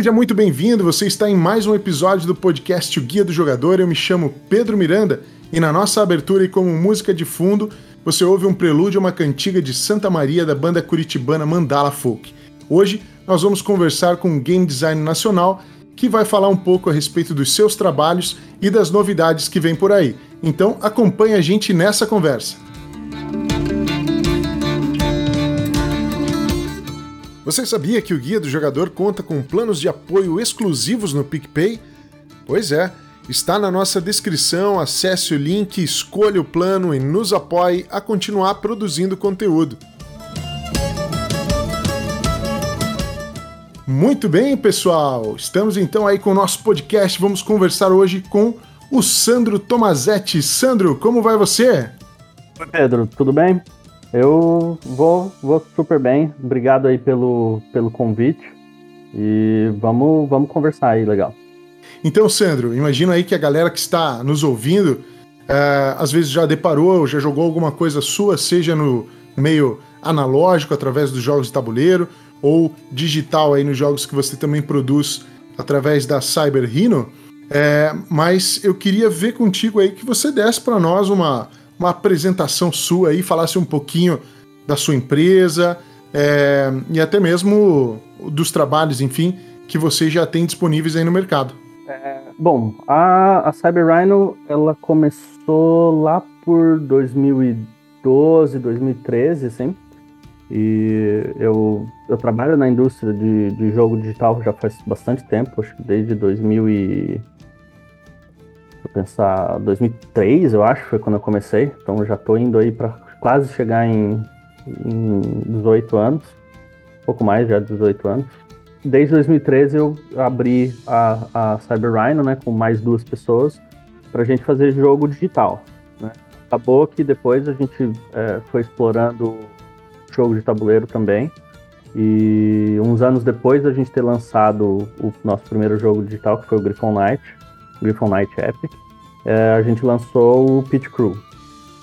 Seja muito bem-vindo, você está em mais um episódio do podcast O Guia do Jogador. Eu me chamo Pedro Miranda e na nossa abertura e como música de fundo, você ouve um prelúdio a uma cantiga de Santa Maria da banda curitibana Mandala Folk. Hoje nós vamos conversar com um game design nacional que vai falar um pouco a respeito dos seus trabalhos e das novidades que vem por aí. Então acompanhe a gente nessa conversa. Você sabia que o Guia do Jogador conta com planos de apoio exclusivos no PicPay? Pois é, está na nossa descrição, acesse o link, escolha o plano e nos apoie a continuar produzindo conteúdo. Muito bem, pessoal! Estamos então aí com o nosso podcast. Vamos conversar hoje com o Sandro Tomazetti. Sandro, como vai você? Oi, Pedro, tudo bem? Eu vou, vou super bem. Obrigado aí pelo, pelo convite. E vamos, vamos conversar aí, legal. Então, Sandro, imagino aí que a galera que está nos ouvindo é, às vezes já deparou, já jogou alguma coisa sua, seja no meio analógico, através dos jogos de tabuleiro, ou digital aí nos jogos que você também produz através da Cyber Rhino. É, mas eu queria ver contigo aí que você desse para nós uma, uma apresentação sua aí, falasse um pouquinho da sua empresa é, e até mesmo dos trabalhos, enfim, que você já tem disponíveis aí no mercado. É, bom, a, a Cyber Rhino ela começou lá por 2012, 2013, assim. E eu, eu trabalho na indústria de, de jogo digital já faz bastante tempo, acho que desde 2000 e eu pensar, 2003, eu acho, foi quando eu comecei. Então já estou indo aí para quase chegar em, em 18 anos. Um pouco mais já, 18 anos. Desde 2013 eu abri a, a Cyber Rhino, né, com mais duas pessoas, para a gente fazer jogo digital. Né? Acabou que depois a gente é, foi explorando jogo de tabuleiro também. E uns anos depois a gente ter lançado o nosso primeiro jogo digital, que foi o Griffon Knight, Griffon Knight Epic, é, a gente lançou o Pit Crew.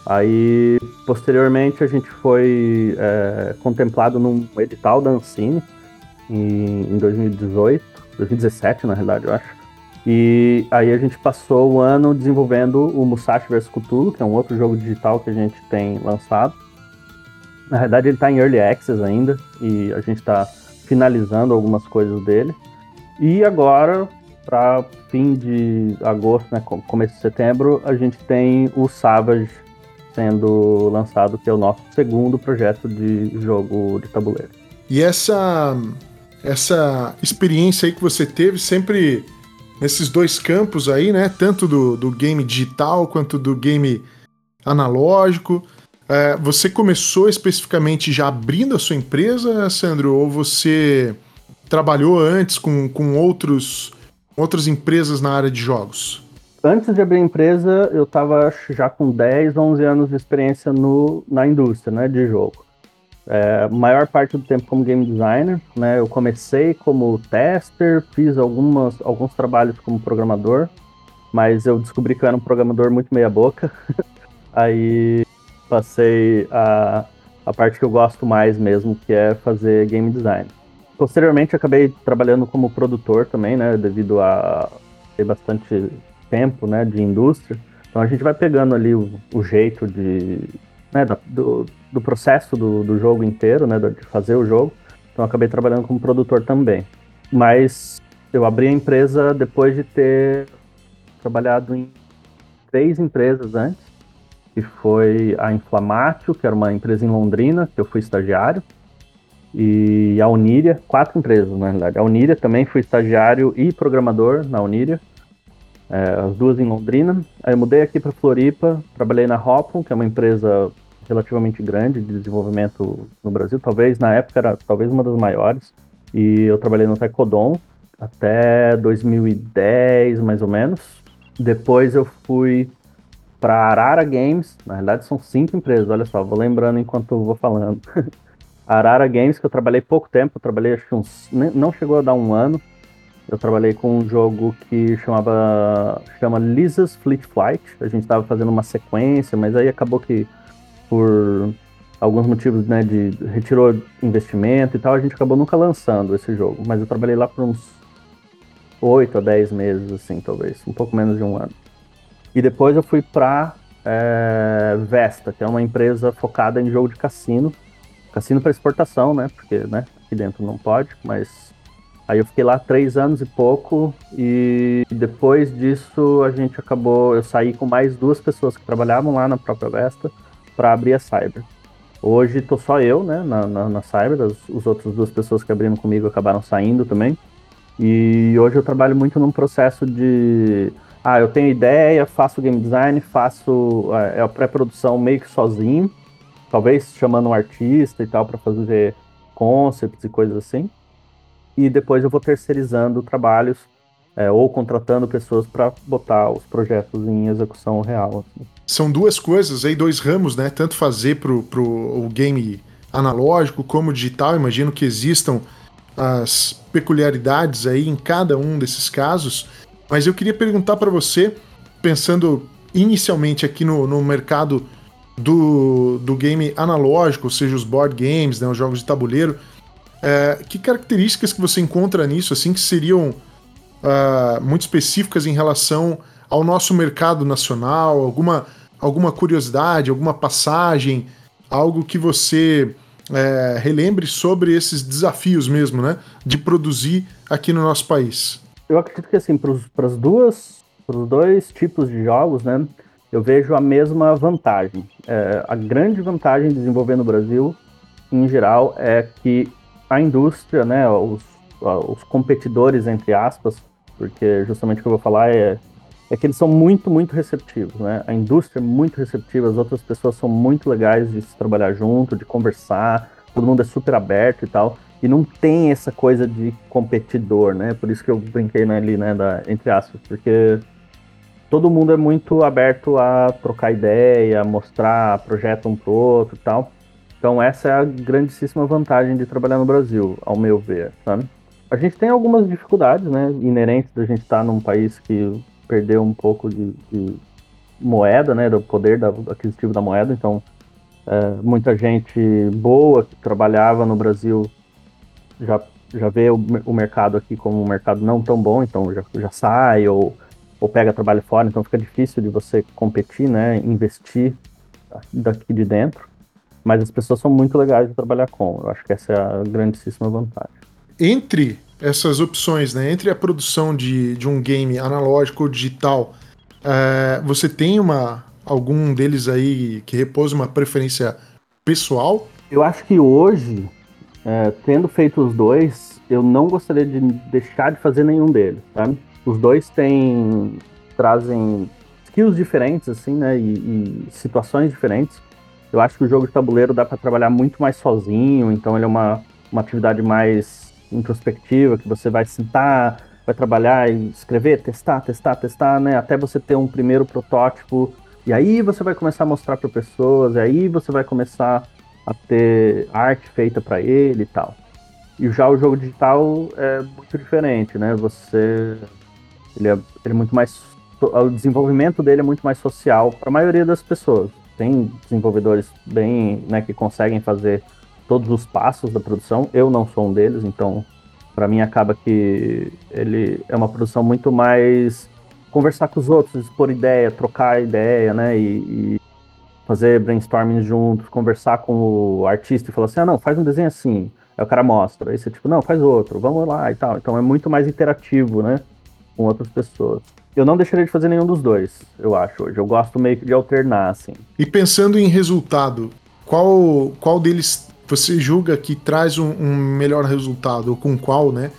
Aí, posteriormente, a gente foi é, contemplado num edital da Ancine em, em 2018, 2017, na realidade, eu acho. E aí a gente passou o ano desenvolvendo o Musashi vs Cthulhu, que é um outro jogo digital que a gente tem lançado. Na verdade, ele está em Early Access ainda, e a gente está finalizando algumas coisas dele. E agora, para fim de agosto, né, começo de setembro, a gente tem o Savage sendo lançado, que é o nosso segundo projeto de jogo de tabuleiro. E essa essa experiência aí que você teve sempre nesses dois campos aí, né? Tanto do, do game digital quanto do game analógico. É, você começou especificamente já abrindo a sua empresa, Sandro, ou você trabalhou antes com, com outros outras empresas na área de jogos? Antes de abrir a empresa, eu estava já com 10, 11 anos de experiência no, na indústria né, de jogo. É, maior parte do tempo como game designer, né? Eu comecei como tester, fiz algumas, alguns trabalhos como programador, mas eu descobri que eu era um programador muito meia boca. Aí passei a, a parte que eu gosto mais mesmo, que é fazer game design. Posteriormente, acabei trabalhando como produtor também, né? Devido a ter bastante tempo, né? De indústria. Então a gente vai pegando ali o, o jeito de, né, do, do processo do, do jogo inteiro, né? De fazer o jogo. Então acabei trabalhando como produtor também. Mas eu abri a empresa depois de ter trabalhado em três empresas antes, que foi a Inflamatio, que era uma empresa em Londrina, que eu fui estagiário, e a Uniria, quatro empresas na realidade. A Uniria também fui estagiário e programador na Uniria, é, as duas em Londrina. Aí eu mudei aqui para Floripa, trabalhei na Hopon, que é uma empresa relativamente grande de desenvolvimento no Brasil, talvez na época era talvez uma das maiores. E eu trabalhei no Tecodon até 2010, mais ou menos. Depois eu fui para Arara Games, na realidade são cinco empresas, olha só, vou lembrando enquanto eu vou falando. Arara Games, que eu trabalhei pouco tempo, trabalhei acho que uns. não chegou a dar um ano. Eu trabalhei com um jogo que chamava. chama Lisa's Fleet Flight. A gente estava fazendo uma sequência, mas aí acabou que por alguns motivos, né, de retirou investimento e tal, a gente acabou nunca lançando esse jogo. Mas eu trabalhei lá por uns 8 a 10 meses, assim, talvez, um pouco menos de um ano. E depois eu fui para é, Vesta, que é uma empresa focada em jogo de cassino, cassino para exportação, né? Porque, né, aqui dentro não pode, mas aí eu fiquei lá três anos e pouco e depois disso a gente acabou, eu saí com mais duas pessoas que trabalhavam lá na própria Vesta para abrir a Cyber. Hoje tô só eu, né, na, na, na Cyber, as, as outras duas pessoas que abriram comigo acabaram saindo também. E hoje eu trabalho muito num processo de ah, eu tenho ideia, faço game design, faço é, a pré-produção meio que sozinho, talvez chamando um artista e tal para fazer concepts e coisas assim. E depois eu vou terceirizando trabalhos é, ou contratando pessoas para botar os projetos em execução real. Assim. São duas coisas aí, dois ramos, né? Tanto fazer pro, pro o game analógico como digital. Imagino que existam as peculiaridades aí em cada um desses casos. Mas eu queria perguntar para você, pensando inicialmente aqui no, no mercado do, do game analógico, ou seja, os board games, né, os jogos de tabuleiro, é, que características que você encontra nisso, assim, que seriam uh, muito específicas em relação ao nosso mercado nacional, alguma, alguma curiosidade, alguma passagem, algo que você é, relembre sobre esses desafios mesmo, né, de produzir aqui no nosso país? eu acredito que assim, para os duas, pros dois tipos de jogos, né, eu vejo a mesma vantagem. É, a grande vantagem de desenvolver no Brasil, em geral, é que a indústria, né, os, os competidores, entre aspas, porque justamente o que eu vou falar é, é que eles são muito, muito receptivos, né? A indústria é muito receptiva, as outras pessoas são muito legais de se trabalhar junto, de conversar, todo mundo é super aberto e tal e não tem essa coisa de competidor, né? Por isso que eu brinquei ali, né, da, entre aspas, porque todo mundo é muito aberto a trocar ideia, mostrar projeto um pro outro e tal. Então essa é a grandíssima vantagem de trabalhar no Brasil, ao meu ver, sabe? A gente tem algumas dificuldades, né, inerentes da gente estar num país que perdeu um pouco de, de moeda, né, do poder da, aquisitivo da moeda, então é, muita gente boa que trabalhava no Brasil já, já vê o, o mercado aqui como um mercado não tão bom, então já, já sai ou, ou pega trabalho fora, então fica difícil de você competir, né, investir daqui de dentro. Mas as pessoas são muito legais de trabalhar com. Eu acho que essa é a grandíssima vantagem. Entre essas opções, né, entre a produção de, de um game analógico ou digital, é, você tem uma algum deles aí que repousa uma preferência pessoal? Eu acho que hoje é, tendo feito os dois, eu não gostaria de deixar de fazer nenhum deles, sabe? Os dois têm trazem skills diferentes, assim, né? E, e situações diferentes. Eu acho que o jogo de tabuleiro dá para trabalhar muito mais sozinho, então ele é uma, uma atividade mais introspectiva, que você vai sentar, vai trabalhar e escrever, testar, testar, testar, né? Até você ter um primeiro protótipo. E aí você vai começar a mostrar para pessoas, e aí você vai começar a ter arte feita para ele e tal. E já o jogo digital é muito diferente, né? Você ele é, ele é muito mais o desenvolvimento dele é muito mais social para a maioria das pessoas. Tem desenvolvedores bem, né, que conseguem fazer todos os passos da produção. Eu não sou um deles, então para mim acaba que ele é uma produção muito mais conversar com os outros, expor ideia, trocar ideia, né, e, e fazer brainstorming juntos, conversar com o artista e falar assim, ah, não, faz um desenho assim. Aí o cara mostra. Aí você, tipo, não, faz outro, vamos lá e tal. Então é muito mais interativo, né? Com outras pessoas. Eu não deixaria de fazer nenhum dos dois, eu acho, hoje. Eu gosto meio que de alternar, assim. E pensando em resultado, qual, qual deles você julga que traz um, um melhor resultado? Ou com qual, né?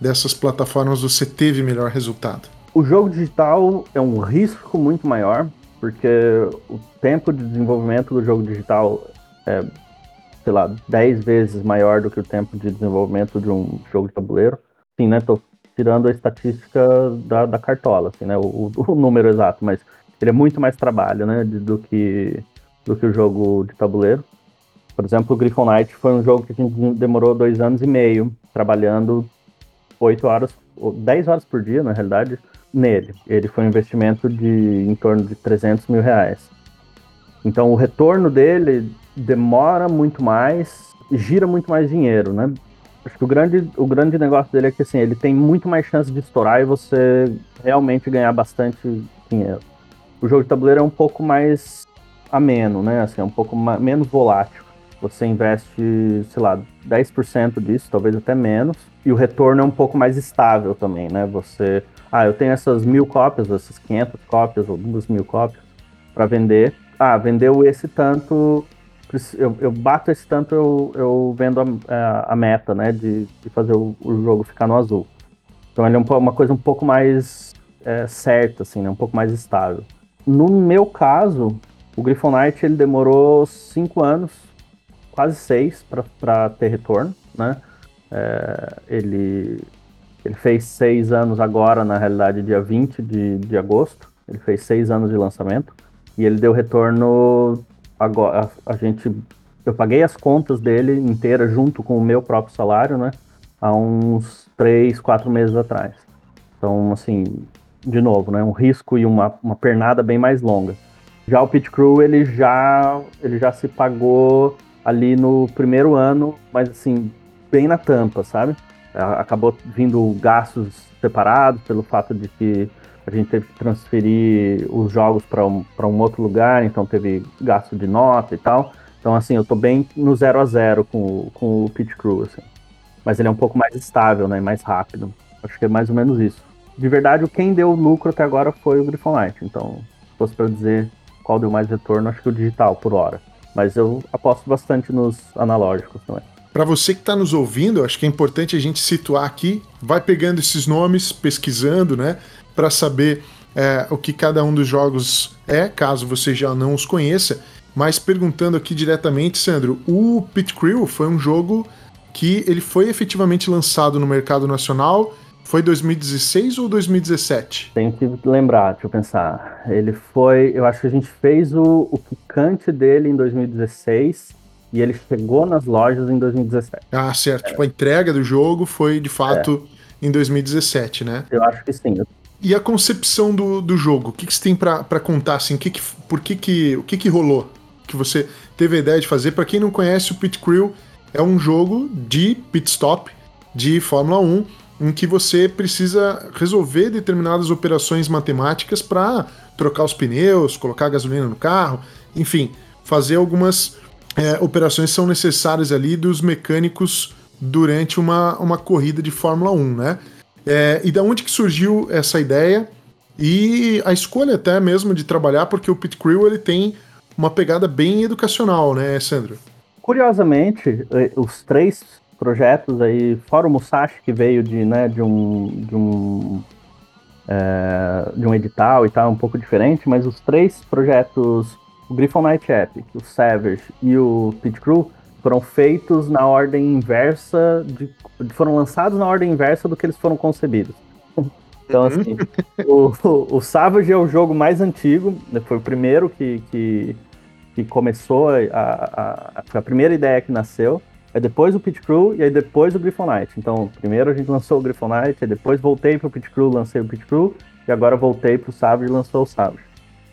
Dessas plataformas você teve melhor resultado? O jogo digital é um risco muito maior, porque o tempo de desenvolvimento do jogo digital é, sei lá, 10 vezes maior do que o tempo de desenvolvimento de um jogo de tabuleiro. Sim, né? Tô tirando a estatística da, da cartola, assim, né? O, o, número exato, mas ele é muito mais trabalho, né? Do que, do que o jogo de tabuleiro. Por exemplo, o Griffon Knight foi um jogo que a gente demorou dois anos e meio trabalhando 8 horas, 10 horas por dia, na realidade, nele. Ele foi um investimento de em torno de 300 mil reais. Então o retorno dele demora muito mais, gira muito mais dinheiro, né? Acho que o grande, o grande negócio dele é que assim, ele tem muito mais chance de estourar e você realmente ganhar bastante dinheiro. O jogo de tabuleiro é um pouco mais ameno, né? Assim, é um pouco menos volátil. Você investe, sei lá, 10% disso, talvez até menos, e o retorno é um pouco mais estável também, né? Você, ah, eu tenho essas mil cópias, essas 500 cópias ou duas mil cópias para vender. Ah, vendeu esse tanto, eu, eu bato esse tanto, eu, eu vendo a, a, a meta, né? De, de fazer o, o, jogo ficar no azul. Então ele é um, uma coisa um pouco mais é, certa, assim, né? Um pouco mais estável. No meu caso, o Griffonite ele demorou cinco anos, quase seis, para ter retorno, né? É, ele, ele fez seis anos agora, na realidade, dia 20 de, de agosto. Ele fez seis anos de lançamento. E ele deu retorno agora. A, a gente. Eu paguei as contas dele inteira junto com o meu próprio salário, né? Há uns três, quatro meses atrás. Então, assim, de novo, né? Um risco e uma, uma pernada bem mais longa. Já o Pit Crew, ele já, ele já se pagou ali no primeiro ano, mas assim, bem na tampa, sabe? Acabou vindo gastos separados pelo fato de que a gente teve que transferir os jogos para um, um outro lugar, então teve gasto de nota e tal. Então, assim, eu tô bem no zero a zero com, com o Pit Crew, assim. Mas ele é um pouco mais estável, né? Mais rápido. Acho que é mais ou menos isso. De verdade, quem deu lucro até agora foi o Griffon Light. Então, se fosse para dizer qual deu mais retorno, acho que o digital por hora. Mas eu aposto bastante nos analógicos também. Para você que está nos ouvindo, acho que é importante a gente situar aqui, vai pegando esses nomes, pesquisando, né, para saber é, o que cada um dos jogos é, caso você já não os conheça. Mas perguntando aqui diretamente, Sandro, o Pit Crew foi um jogo que ele foi efetivamente lançado no mercado nacional foi 2016 ou 2017? Tenho que lembrar, deixa eu pensar. Ele foi. Eu acho que a gente fez o, o picante dele em 2016 e ele chegou nas lojas em 2017. Ah, certo. É. Tipo, a entrega do jogo foi de fato é. em 2017, né? Eu acho que sim. E a concepção do, do jogo? O que, que você tem para contar? Assim, que que, por que que, o que, que rolou? Que você teve a ideia de fazer? Para quem não conhece, o Pit Crew é um jogo de pit stop de Fórmula 1 em que você precisa resolver determinadas operações matemáticas para trocar os pneus, colocar gasolina no carro, enfim, fazer algumas é, operações que são necessárias ali dos mecânicos durante uma, uma corrida de Fórmula 1, né? É, e da onde que surgiu essa ideia e a escolha até mesmo de trabalhar, porque o Pit Crew ele tem uma pegada bem educacional, né, Sandro? Curiosamente, eh, os três projetos aí, fora o Musashi que veio de, né, de um, de um, é, de um edital e tal, um pouco diferente, mas os três projetos, o Griffon Night Epic, o Savage e o Pit Crew, foram feitos na ordem inversa, de, foram lançados na ordem inversa do que eles foram concebidos. Então, assim, o, o, o, Savage é o jogo mais antigo, né, foi o primeiro que, que, que começou, a, a, a, primeira ideia que nasceu. É depois o Pit Crew e aí depois o Griffonite. Então, primeiro a gente lançou o Griffonite, aí depois voltei pro Pit Crew, lancei o Pit Crew, e agora voltei pro Savage e lançou o Savage.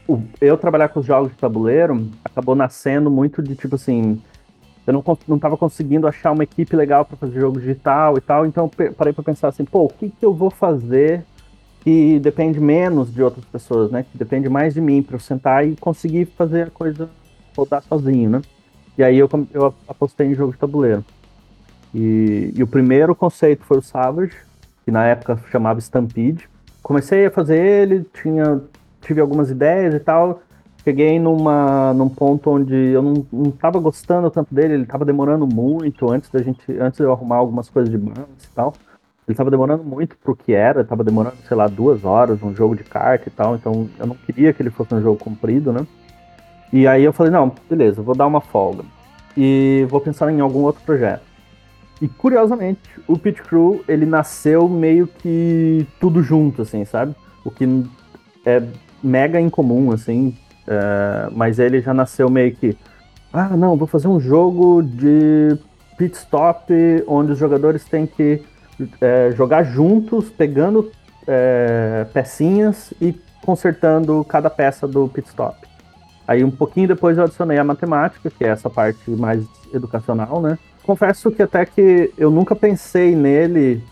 O, eu trabalhar com os jogos de tabuleiro acabou nascendo muito de tipo assim. Eu não, não tava conseguindo achar uma equipe legal para fazer jogo digital e tal, então parei para pensar assim, pô, o que, que eu vou fazer que depende menos de outras pessoas, né? Que depende mais de mim, para eu sentar e conseguir fazer a coisa rodar sozinho, né? E aí eu, eu apostei em jogo de tabuleiro. E, e, o primeiro conceito foi o Savage, que na época chamava Stampede. Comecei a fazer ele, tinha, tive algumas ideias e tal. Cheguei numa, num ponto onde eu não, não tava gostando tanto dele, ele tava demorando muito antes da gente, antes de eu arrumar algumas coisas de balance e tal. Ele tava demorando muito pro que era, tava demorando, sei lá, duas horas, um jogo de carta e tal, então eu não queria que ele fosse um jogo comprido, né? E aí eu falei, não, beleza, vou dar uma folga. E vou pensar em algum outro projeto. E curiosamente, o Pit Crew, ele nasceu meio que tudo junto, assim, sabe? O que é mega incomum, assim. É, mas ele já nasceu meio que. Ah, não, vou fazer um jogo de pit stop onde os jogadores têm que é, jogar juntos, pegando é, pecinhas e consertando cada peça do pit stop. Aí um pouquinho depois eu adicionei a matemática, que é essa parte mais educacional, né? confesso que até que eu nunca pensei nele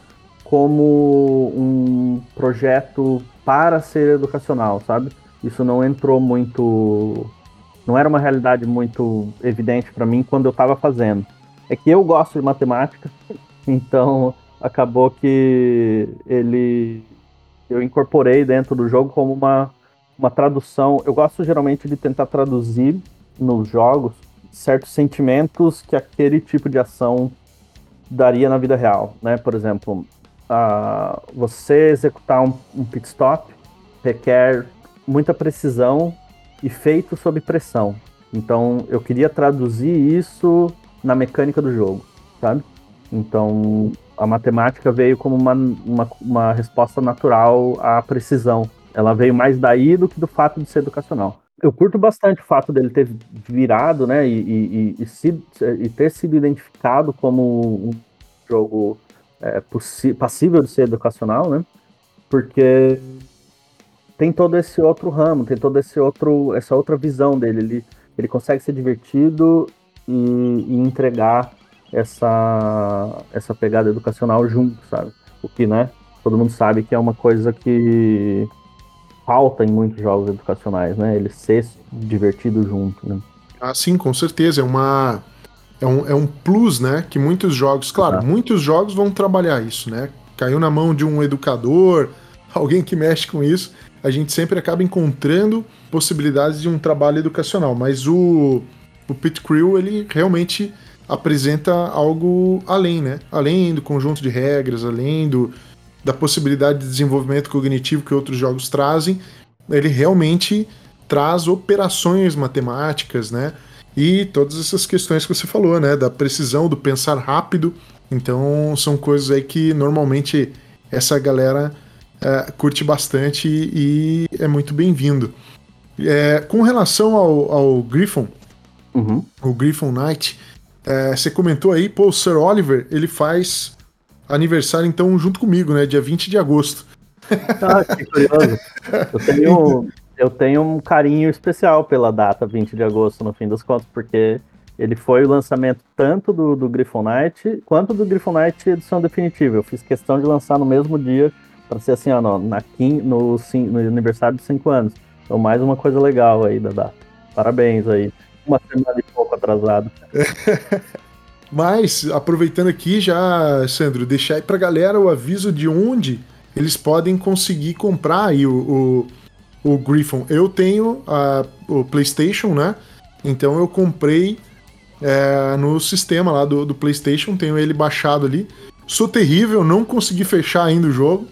como um projeto para ser educacional, sabe? Isso não entrou muito. Não era uma realidade muito evidente para mim quando eu estava fazendo. É que eu gosto de matemática, então acabou que ele eu incorporei dentro do jogo como uma, uma tradução. Eu gosto geralmente de tentar traduzir nos jogos certos sentimentos que aquele tipo de ação daria na vida real, né? Por exemplo, uh, você executar um, um pit stop requer muita precisão e feito sob pressão. Então, eu queria traduzir isso na mecânica do jogo, sabe? Então, a matemática veio como uma, uma, uma resposta natural à precisão. Ela veio mais daí do que do fato de ser educacional eu curto bastante o fato dele ter virado, né, e, e, e, se, e ter sido identificado como um jogo é, passível de ser educacional, né, porque tem todo esse outro ramo, tem todo esse outro, essa outra visão dele, ele, ele consegue ser divertido e, e entregar essa, essa pegada educacional junto, sabe, o que, né, todo mundo sabe que é uma coisa que falta em muitos jogos educacionais, né? Ele ser divertido junto, né? Ah, sim, com certeza. É uma. É um, é um plus, né? Que muitos jogos, claro, ah. muitos jogos vão trabalhar isso, né? Caiu na mão de um educador, alguém que mexe com isso, a gente sempre acaba encontrando possibilidades de um trabalho educacional. Mas o, o Pit Crew, ele realmente apresenta algo além, né? Além do conjunto de regras, além do, da possibilidade de desenvolvimento cognitivo que outros jogos trazem, ele realmente traz operações matemáticas, né? E todas essas questões que você falou, né? Da precisão, do pensar rápido. Então, são coisas aí que normalmente essa galera é, curte bastante e é muito bem-vindo. É, com relação ao, ao Griffon, uhum. o Griffon Knight, é, você comentou aí, pô, o Sir Oliver, ele faz aniversário, então, junto comigo, né? Dia 20 de agosto. Ah, que curioso. Eu tenho, eu tenho um carinho especial pela data 20 de agosto, no fim dos contos, porque ele foi o lançamento tanto do, do Knight quanto do Knight edição definitiva. Eu fiz questão de lançar no mesmo dia, para ser assim, ó, no, na, no, no aniversário de 5 anos. Então, mais uma coisa legal aí da. Parabéns aí. Uma semana e pouco atrasado. Mas, aproveitando aqui já, Sandro, deixar aí pra galera o aviso de onde eles podem conseguir comprar aí o, o, o Griffon. Eu tenho a, o PlayStation, né? Então eu comprei é, no sistema lá do, do PlayStation, tenho ele baixado ali. Sou terrível, não consegui fechar ainda o jogo.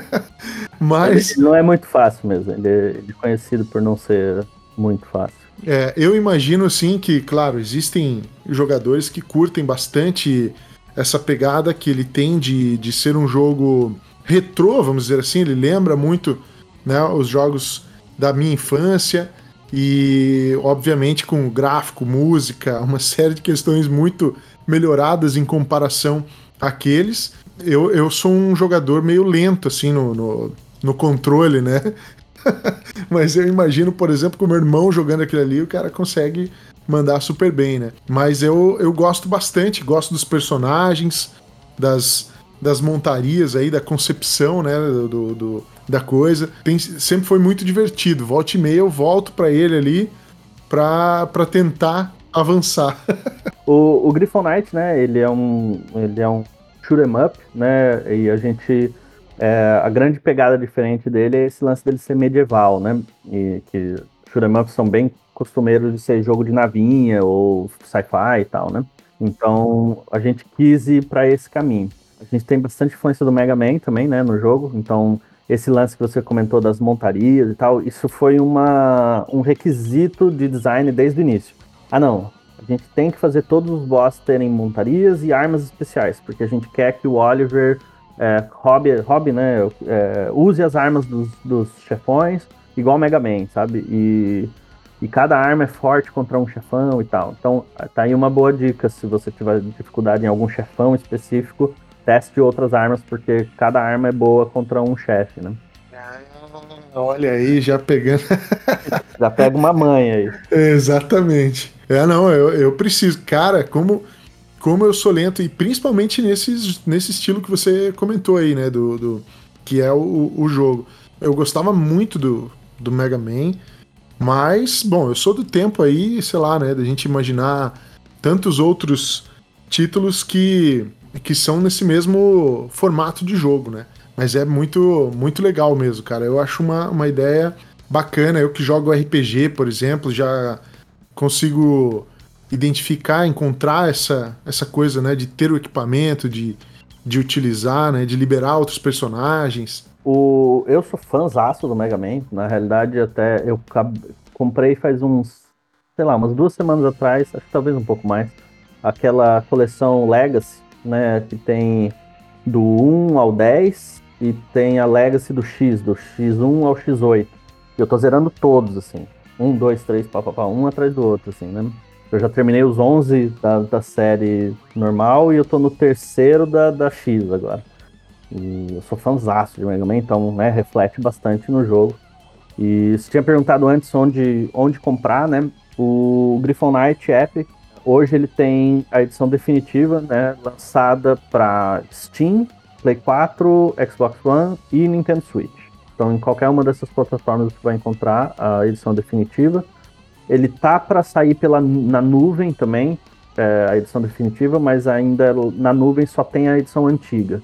Mas. Ele não é muito fácil mesmo, ele é, ele é conhecido por não ser muito fácil. É, eu imagino assim que, claro, existem jogadores que curtem bastante essa pegada que ele tem de, de ser um jogo retrô, vamos dizer assim. Ele lembra muito né, os jogos da minha infância e, obviamente, com gráfico, música, uma série de questões muito melhoradas em comparação àqueles. Eu, eu sou um jogador meio lento, assim, no, no, no controle, né? Mas eu imagino, por exemplo, com o meu irmão jogando aquilo ali, o cara consegue mandar super bem, né? Mas eu, eu gosto bastante, gosto dos personagens, das, das montarias aí, da concepção, né, do, do da coisa. Tem, sempre foi muito divertido. Volta e meia eu volto para ele ali para tentar avançar. o, o Griffon Knight, né, ele é um ele é um shoot 'em up, né, e a gente é, a grande pegada diferente dele é esse lance dele ser medieval, né? E que shoot'em ups são bem costumeiros de ser jogo de navinha ou sci-fi e tal, né? Então a gente quis ir para esse caminho. A gente tem bastante influência do Mega Man também, né, no jogo. Então esse lance que você comentou das montarias e tal, isso foi uma, um requisito de design desde o início. Ah, não, a gente tem que fazer todos os boss terem montarias e armas especiais, porque a gente quer que o Oliver é, hobby, hobby, né? É, use as armas dos, dos chefões, igual Mega Man, sabe? E, e cada arma é forte contra um chefão e tal. Então, tá aí uma boa dica se você tiver dificuldade em algum chefão específico, teste outras armas, porque cada arma é boa contra um chefe, né? Ah, olha aí, já pegando. já pega uma manha aí. Exatamente. É, não, eu, eu preciso. Cara, como como eu sou lento, e principalmente nesse, nesse estilo que você comentou aí, né? Do, do que é o, o jogo. Eu gostava muito do, do Mega Man, mas, bom, eu sou do tempo aí, sei lá, né? Da gente imaginar tantos outros títulos que, que são nesse mesmo formato de jogo, né? Mas é muito, muito legal mesmo, cara. Eu acho uma, uma ideia bacana. Eu que jogo RPG, por exemplo, já consigo identificar, encontrar essa, essa coisa, né, de ter o equipamento, de, de utilizar, né, de liberar outros personagens. O, eu sou fãzaço do Mega Man. Na realidade, até eu comprei faz uns, sei lá, umas duas semanas atrás, acho que talvez um pouco mais, aquela coleção Legacy, né, que tem do 1 ao 10 e tem a Legacy do X, do X1 ao X8. Eu tô zerando todos, assim. Um, dois, três, papapá, um atrás do outro, assim, né? Eu já terminei os 11 da, da série normal e eu tô no terceiro da, da X agora. E eu sou fãzaço de Mega Man, então, né, reflete bastante no jogo. E você tinha perguntado antes onde, onde comprar, né? O Griffon Knight Epic, hoje ele tem a edição definitiva, né, lançada para Steam, Play 4, Xbox One e Nintendo Switch. Então, em qualquer uma dessas plataformas você vai encontrar a edição definitiva. Ele tá para sair pela, na nuvem também, é, a edição definitiva, mas ainda na nuvem só tem a edição antiga.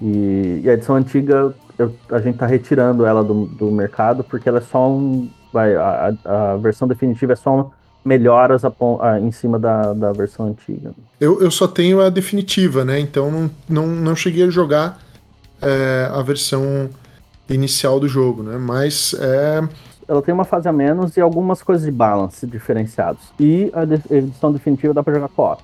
E, e a edição antiga, eu, a gente tá retirando ela do, do mercado porque ela é só um. Vai, a, a versão definitiva é só melhoras a, a, em cima da, da versão antiga. Eu, eu só tenho a definitiva, né? Então não, não, não cheguei a jogar é, a versão inicial do jogo, né? Mas é. Ela tem uma fase a menos e algumas coisas de balance diferenciados. E a edição definitiva dá para jogar co-op.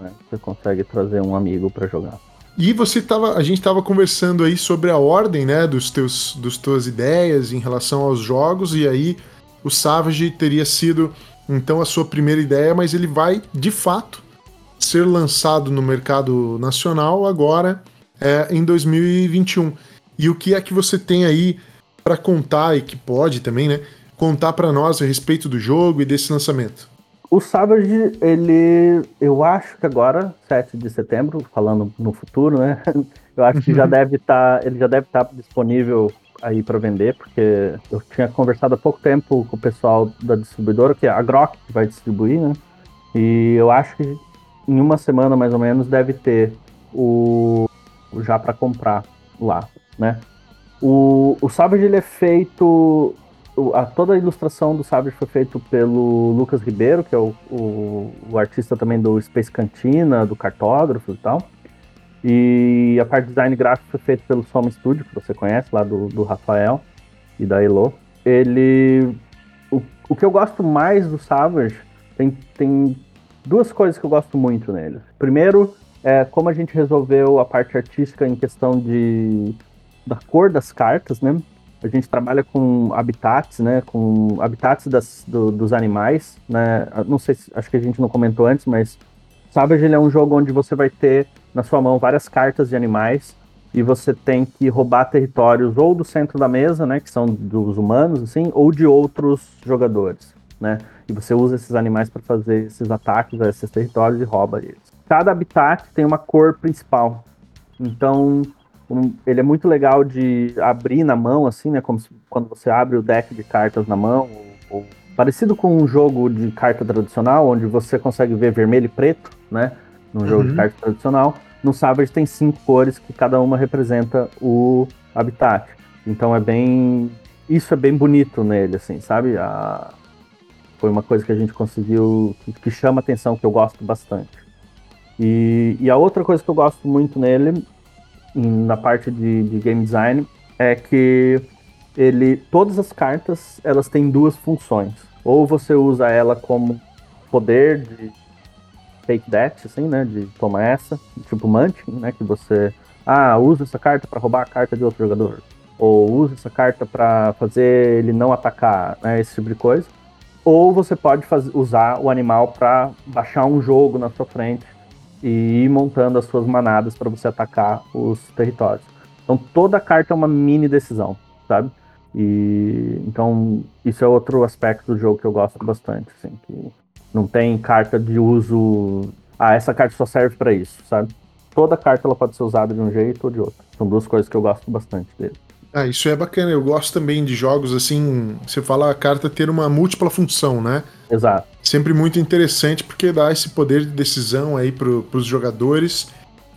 Né? Você consegue trazer um amigo para jogar. E você tava, a gente estava conversando aí sobre a ordem, né, dos teus, dos tuas ideias em relação aos jogos e aí o Savage teria sido então a sua primeira ideia, mas ele vai de fato ser lançado no mercado nacional agora é, em 2021. E o que é que você tem aí para contar e que pode também, né, contar para nós a respeito do jogo e desse lançamento? O Savage, ele, eu acho que agora, 7 de setembro, falando no futuro, né? Eu acho que já uhum. deve estar, tá, ele já deve estar tá disponível aí para vender, porque eu tinha conversado há pouco tempo com o pessoal da distribuidora, que é a Grok que vai distribuir, né? E eu acho que em uma semana mais ou menos deve ter o já para comprar lá né? O, o Savage ele é feito. A, toda a ilustração do Savage foi feito pelo Lucas Ribeiro, que é o, o, o, artista também do Space Cantina, do cartógrafo e tal. E a parte de design gráfico foi feita pelo Soma Studio, que você conhece, lá do, do Rafael e da Elo. Ele. O, o que eu gosto mais do Savage tem, tem duas coisas que eu gosto muito nele. Primeiro, é como a gente resolveu a parte artística em questão de da cor das cartas, né? A gente trabalha com habitats, né? Com habitats das, do, dos animais, né? Não sei, se, acho que a gente não comentou antes, mas Savage ele é um jogo onde você vai ter na sua mão várias cartas de animais e você tem que roubar territórios ou do centro da mesa, né? Que são dos humanos, assim, ou de outros jogadores, né? E você usa esses animais para fazer esses ataques a esses territórios e rouba eles. Cada habitat tem uma cor principal. Então, um, ele é muito legal de abrir na mão, assim, né? Como se, quando você abre o deck de cartas na mão, ou, ou, parecido com um jogo de carta tradicional, onde você consegue ver vermelho e preto, né? Num jogo uhum. de carta tradicional. No Savage tem cinco cores que cada uma representa o habitat. Então é bem. Isso é bem bonito nele, assim, sabe? A... Foi uma coisa que a gente conseguiu. que, que chama atenção, que eu gosto bastante. E, e, a outra coisa que eu gosto muito nele na parte de, de game design é que ele todas as cartas elas têm duas funções. Ou você usa ela como poder de take that, assim, né, de toma essa, tipo Munchkin, né, que você ah, usa essa carta para roubar a carta de outro jogador, ou usa essa carta para fazer ele não atacar, né, esse tipo de coisa. Ou você pode usar o animal para baixar um jogo na sua frente e ir montando as suas manadas para você atacar os territórios. Então toda carta é uma mini decisão, sabe? E então isso é outro aspecto do jogo que eu gosto bastante, assim, que não tem carta de uso ah, essa carta só serve para isso, sabe? Toda carta ela pode ser usada de um jeito ou de outro. São duas coisas que eu gosto bastante dele. Ah, isso é bacana. Eu gosto também de jogos assim. Você fala a carta ter uma múltipla função, né? Exato. Sempre muito interessante porque dá esse poder de decisão aí para os jogadores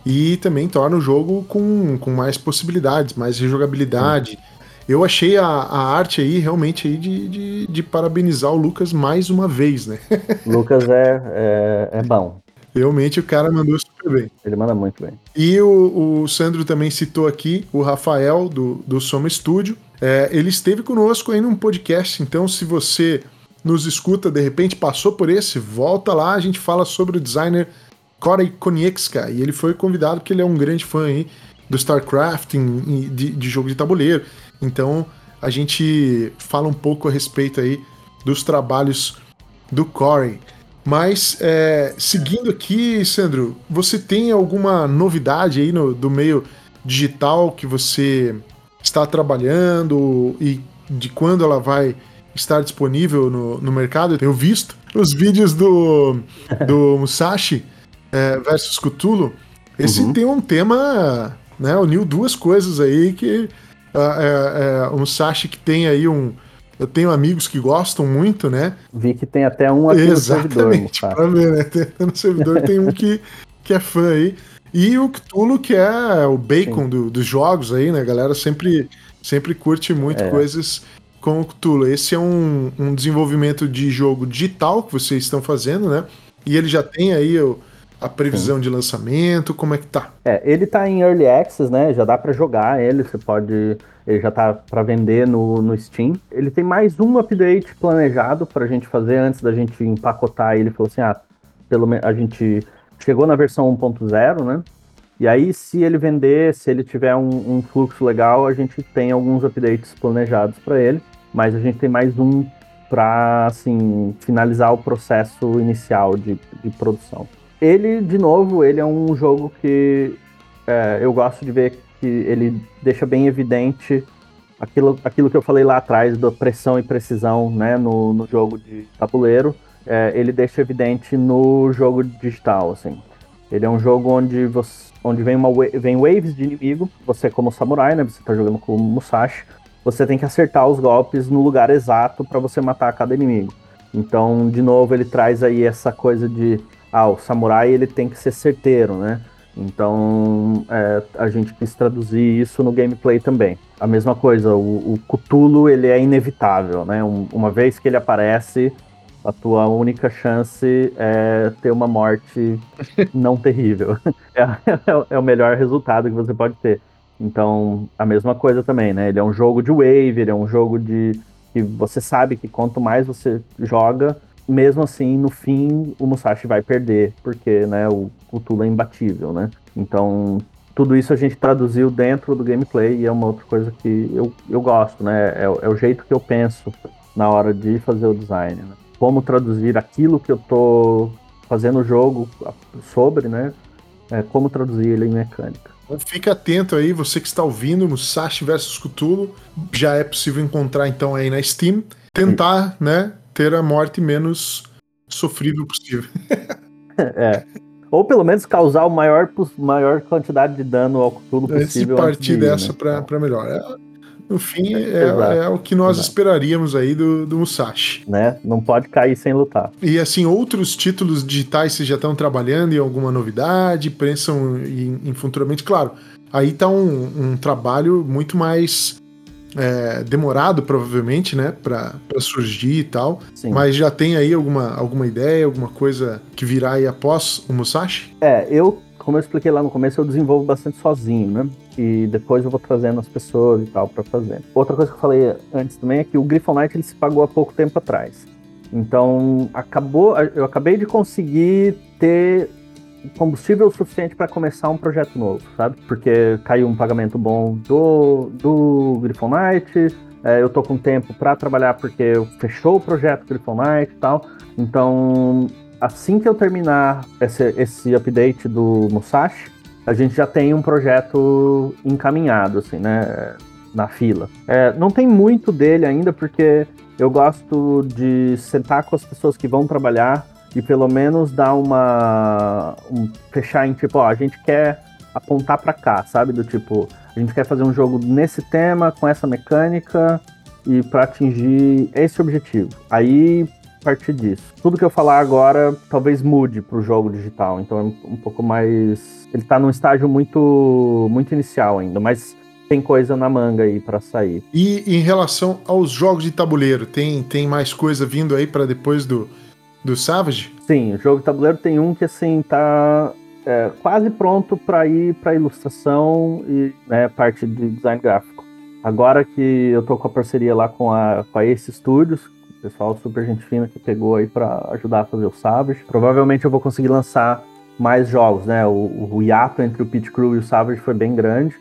e também torna o jogo com, com mais possibilidades, mais rejogabilidade. Eu achei a, a, arte aí realmente aí de, de, de, parabenizar o Lucas mais uma vez, né? Lucas é, é, é bom. Realmente o cara mandou super bem. Ele manda muito bem. E o, o Sandro também citou aqui o Rafael do, do Soma Studio. É, ele esteve conosco aí num podcast, então se você nos escuta, de repente passou por esse, volta lá, a gente fala sobre o designer Corey Konietzka, e ele foi convidado porque ele é um grande fã aí do StarCraft, de, de jogo de tabuleiro. Então a gente fala um pouco a respeito aí dos trabalhos do Corey. Mas, é, seguindo aqui, Sandro, você tem alguma novidade aí no, do meio digital que você está trabalhando e de quando ela vai estar disponível no, no mercado? Eu tenho visto os vídeos do, do Musashi é, versus Cthulhu. Esse uhum. tem um tema, né? Uniu duas coisas aí que uh, é, é, o Musashi que tem aí um eu tenho amigos que gostam muito, né? Vi que tem até um aqui Exatamente, no servidor. Pra ver, né? Tem, no servidor tem um que, que é fã aí. E o Cthulhu, que é o bacon do, dos jogos aí, né? A galera sempre, sempre curte muito é. coisas com o Cthulhu. Esse é um, um desenvolvimento de jogo digital que vocês estão fazendo, né? E ele já tem aí o, a previsão Sim. de lançamento, como é que tá? É, ele tá em Early Access, né? Já dá para jogar ele, você pode ele já está para vender no, no Steam. Ele tem mais um update planejado para a gente fazer antes da gente empacotar ele. Falou assim: ah, pelo a gente chegou na versão 1.0, né? E aí, se ele vender, se ele tiver um, um fluxo legal, a gente tem alguns updates planejados para ele. Mas a gente tem mais um para assim finalizar o processo inicial de, de produção. Ele, de novo, ele é um jogo que é, eu gosto de ver que ele deixa bem evidente aquilo, aquilo que eu falei lá atrás, da pressão e precisão né, no, no jogo de tabuleiro, é, ele deixa evidente no jogo digital, assim. Ele é um jogo onde, você, onde vem, uma, vem waves de inimigo, você como samurai, né, você tá jogando com Musashi, você tem que acertar os golpes no lugar exato para você matar cada inimigo. Então, de novo, ele traz aí essa coisa de, ah, o samurai ele tem que ser certeiro, né? Então é, a gente quis traduzir isso no gameplay também. A mesma coisa, o, o Cthulhu ele é inevitável, né? Um, uma vez que ele aparece, a tua única chance é ter uma morte não terrível. É, é, é, o melhor resultado que você pode ter. Então, a mesma coisa também, né? Ele é um jogo de wave, ele é um jogo de que você sabe que quanto mais você joga, mesmo assim, no fim, o Musashi vai perder, porque né, o, Tula é imbatível, né? Então, tudo isso a gente traduziu dentro do gameplay e é uma outra coisa que eu, eu gosto, né? É, é o jeito que eu penso na hora de fazer o design. Né? Como traduzir aquilo que eu tô fazendo o jogo sobre, né? É, como traduzir ele em mecânica. Então, fica atento aí, você que está ouvindo, Musashi vs Cthulhu, já é possível encontrar então aí na Steam. Tentar, né, ter a morte menos sofrível possível. é. Ou pelo menos causar o maior, maior quantidade de dano ao Cthulhu possível. Se partir de dessa né? para melhor. É, no fim, é, é, o que nós Exato. esperaríamos aí do, do Musashi. Né? Não pode cair sem lutar. E assim, outros títulos digitais vocês já estão trabalhando em alguma novidade? Pensam em, em futuramente? Claro, aí tá um, um trabalho muito mais é, demorado, provavelmente, né, para surgir e tal. Sim. Mas já tem aí alguma, alguma ideia, alguma coisa que virá aí após o Musashi? É, eu, como eu expliquei lá no começo, eu desenvolvo bastante sozinho, né? E depois eu vou trazendo as pessoas e tal para fazer. Outra coisa que eu falei antes também é que o Griffon Knight ele se pagou há pouco tempo atrás. Então, acabou, eu acabei de conseguir ter combustível suficiente para começar um projeto novo, sabe? Porque caiu um pagamento bom do, do Grifonite, é, eu tô com tempo para trabalhar porque fechou o projeto Grifonite e tal. Então, assim que eu terminar esse, esse update do Musashi, a gente já tem um projeto encaminhado, assim, né? Na fila. É, não tem muito dele ainda, porque eu gosto de sentar com as pessoas que vão trabalhar e pelo menos dar uma. Um, fechar em tipo, ó, a gente quer apontar para cá, sabe? Do tipo, a gente quer fazer um jogo nesse tema, com essa mecânica, e para atingir esse objetivo. Aí, a partir disso. Tudo que eu falar agora talvez mude para o jogo digital, então é um pouco mais. Ele está num estágio muito, muito inicial ainda, mas tem coisa na manga aí para sair. E em relação aos jogos de tabuleiro, tem, tem mais coisa vindo aí para depois do, do Savage? Sim, o jogo de tabuleiro tem um que assim tá é, quase pronto para ir para ilustração e né, parte de design gráfico. Agora que eu tô com a parceria lá com a, com a Ace Studios, o pessoal super gente fina que pegou aí para ajudar a fazer o Savage, provavelmente eu vou conseguir lançar mais jogos, né? O, o hiato entre o Pit Crew e o Savage foi bem grande,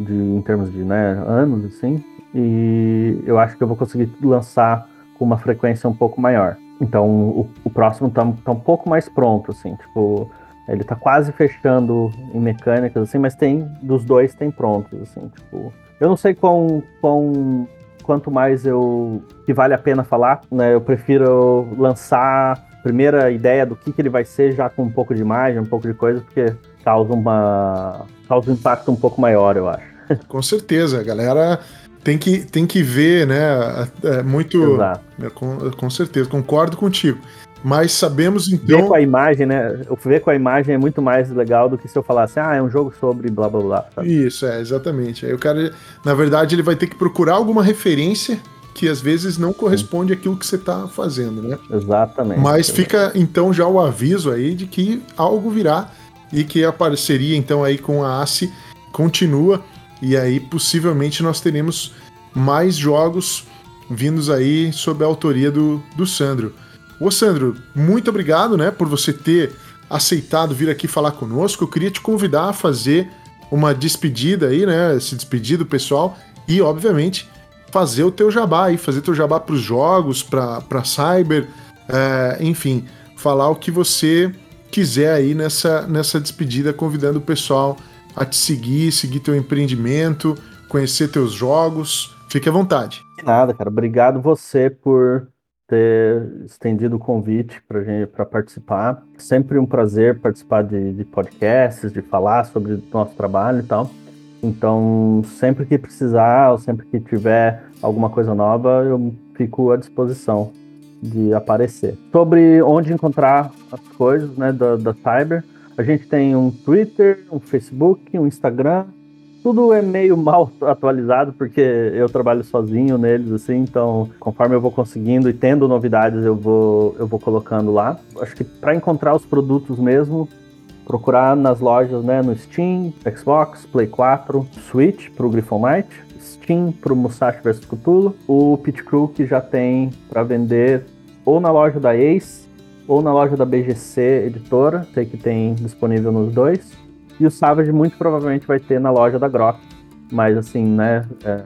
de, em termos de né, anos, assim, e eu acho que eu vou conseguir lançar com uma frequência um pouco maior. Então o, o próximo tá, tá um pouco mais pronto, assim, tipo, ele tá quase fechando em mecânicas, assim, mas tem, dos dois tem prontos, assim, tipo. Eu não sei quão, quão quanto mais eu que vale a pena falar, né? Eu prefiro lançar a primeira ideia do que, que ele vai ser já com um pouco de imagem, um pouco de coisa, porque causa uma causa um impacto um pouco maior, eu acho. Com certeza, a galera tem que, tem que ver, né? É muito. Exato. É, com, com certeza, concordo contigo. Mas sabemos então. Ver com a imagem, né? Ver com a imagem é muito mais legal do que se eu falasse, ah, é um jogo sobre blá blá blá. Sabe? Isso, é, exatamente. Aí o cara, na verdade, ele vai ter que procurar alguma referência que às vezes não corresponde àquilo que você está fazendo, né? Exatamente. Mas fica então já o aviso aí de que algo virá e que a parceria então aí com a ACE continua e aí possivelmente nós teremos mais jogos vindos aí sob a autoria do, do Sandro. Ô Sandro, muito obrigado, né, por você ter aceitado vir aqui falar conosco. Eu queria te convidar a fazer uma despedida aí, né, se despedir do pessoal e, obviamente, fazer o teu jabá aí, fazer teu jabá para os jogos, para cyber, é, enfim, falar o que você quiser aí nessa, nessa despedida, convidando o pessoal a te seguir, seguir teu empreendimento, conhecer teus jogos. Fique à vontade. Nada, cara. Obrigado você por ter estendido o convite para gente para participar. Sempre um prazer participar de, de podcasts, de falar sobre o nosso trabalho e tal. Então, sempre que precisar ou sempre que tiver alguma coisa nova, eu fico à disposição de aparecer. Sobre onde encontrar as coisas né, da, da Cyber, a gente tem um Twitter, um Facebook, um Instagram, tudo é meio mal atualizado porque eu trabalho sozinho neles assim, então conforme eu vou conseguindo e tendo novidades eu vou eu vou colocando lá. Acho que para encontrar os produtos mesmo, procurar nas lojas, né, no Steam, Xbox, Play 4, Switch para o Griffon Knight, Steam para o Musashi vs Cthulhu, o Pit Crew que já tem para vender ou na loja da Ace ou na loja da BGC Editora, sei que tem disponível nos dois. E o Savage muito provavelmente vai ter na loja da Grok. Mas assim, né? É,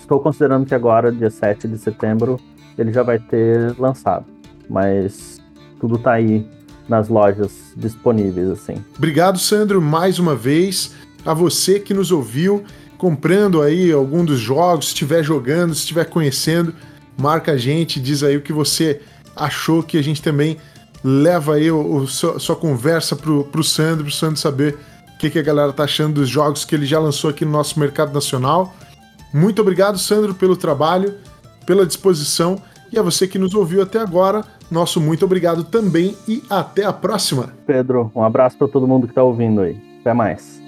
estou considerando que agora, dia 7 de setembro, ele já vai ter lançado. Mas tudo tá aí nas lojas disponíveis, assim. Obrigado, Sandro, mais uma vez. A você que nos ouviu, comprando aí algum dos jogos, se estiver jogando, se estiver conhecendo, marca a gente, diz aí o que você achou, que a gente também leva aí o, o sua, sua, conversa pro, pro Sandro, pro Sandro saber o que, que a galera tá achando dos jogos que ele já lançou aqui no nosso mercado nacional. Muito obrigado, Sandro, pelo trabalho, pela disposição e a você que nos ouviu até agora, nosso muito obrigado também e até a próxima. Pedro, um abraço para todo mundo que está ouvindo aí. Até mais.